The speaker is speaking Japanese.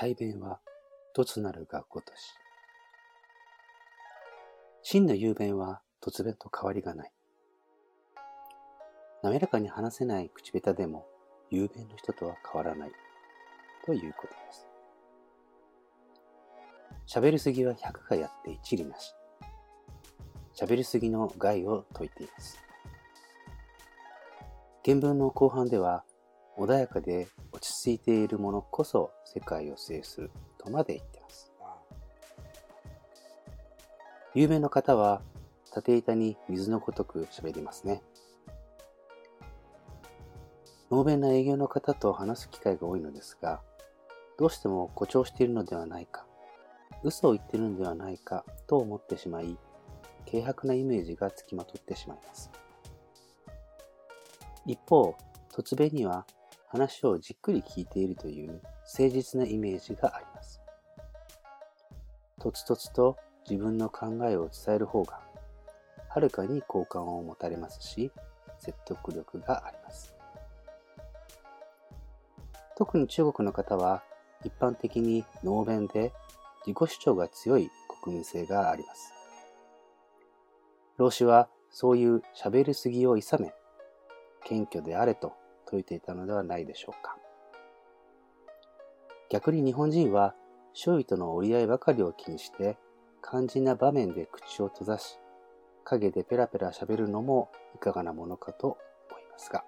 対弁は突なるがごとし。真の雄弁は突弁と変わりがない。滑らかに話せない口下手でも雄弁の人とは変わらないということです。喋りすぎは100がやって一理なし。喋りすぎの害を説いています。原文の後半では、穏やかで落ち着いているものこそ世界を制するとまで言ってます。有名の方は、縦板に水のごとく喋りますね。能弁な営業の方と話す機会が多いのですが、どうしても誇張しているのではないか、嘘を言ってるのではないかと思ってしまい、軽薄なイメージがつきまとってしまいます。一方、突弁には話をじっくり聞いているという誠実なイメージがあります。とつとつと自分の考えを伝える方が、はるかに好感を持たれますし、説得力があります。特に中国の方は一般的に能弁で自己主張が強い国民性があります。老子はそういう喋りすぎを諌め、謙虚であれと説いていたのではないでしょうか。逆に日本人は周囲との折り合いばかりを気にして肝心な場面で口を閉ざし、陰でペラペラ喋るのもいかがなものかと思いますが。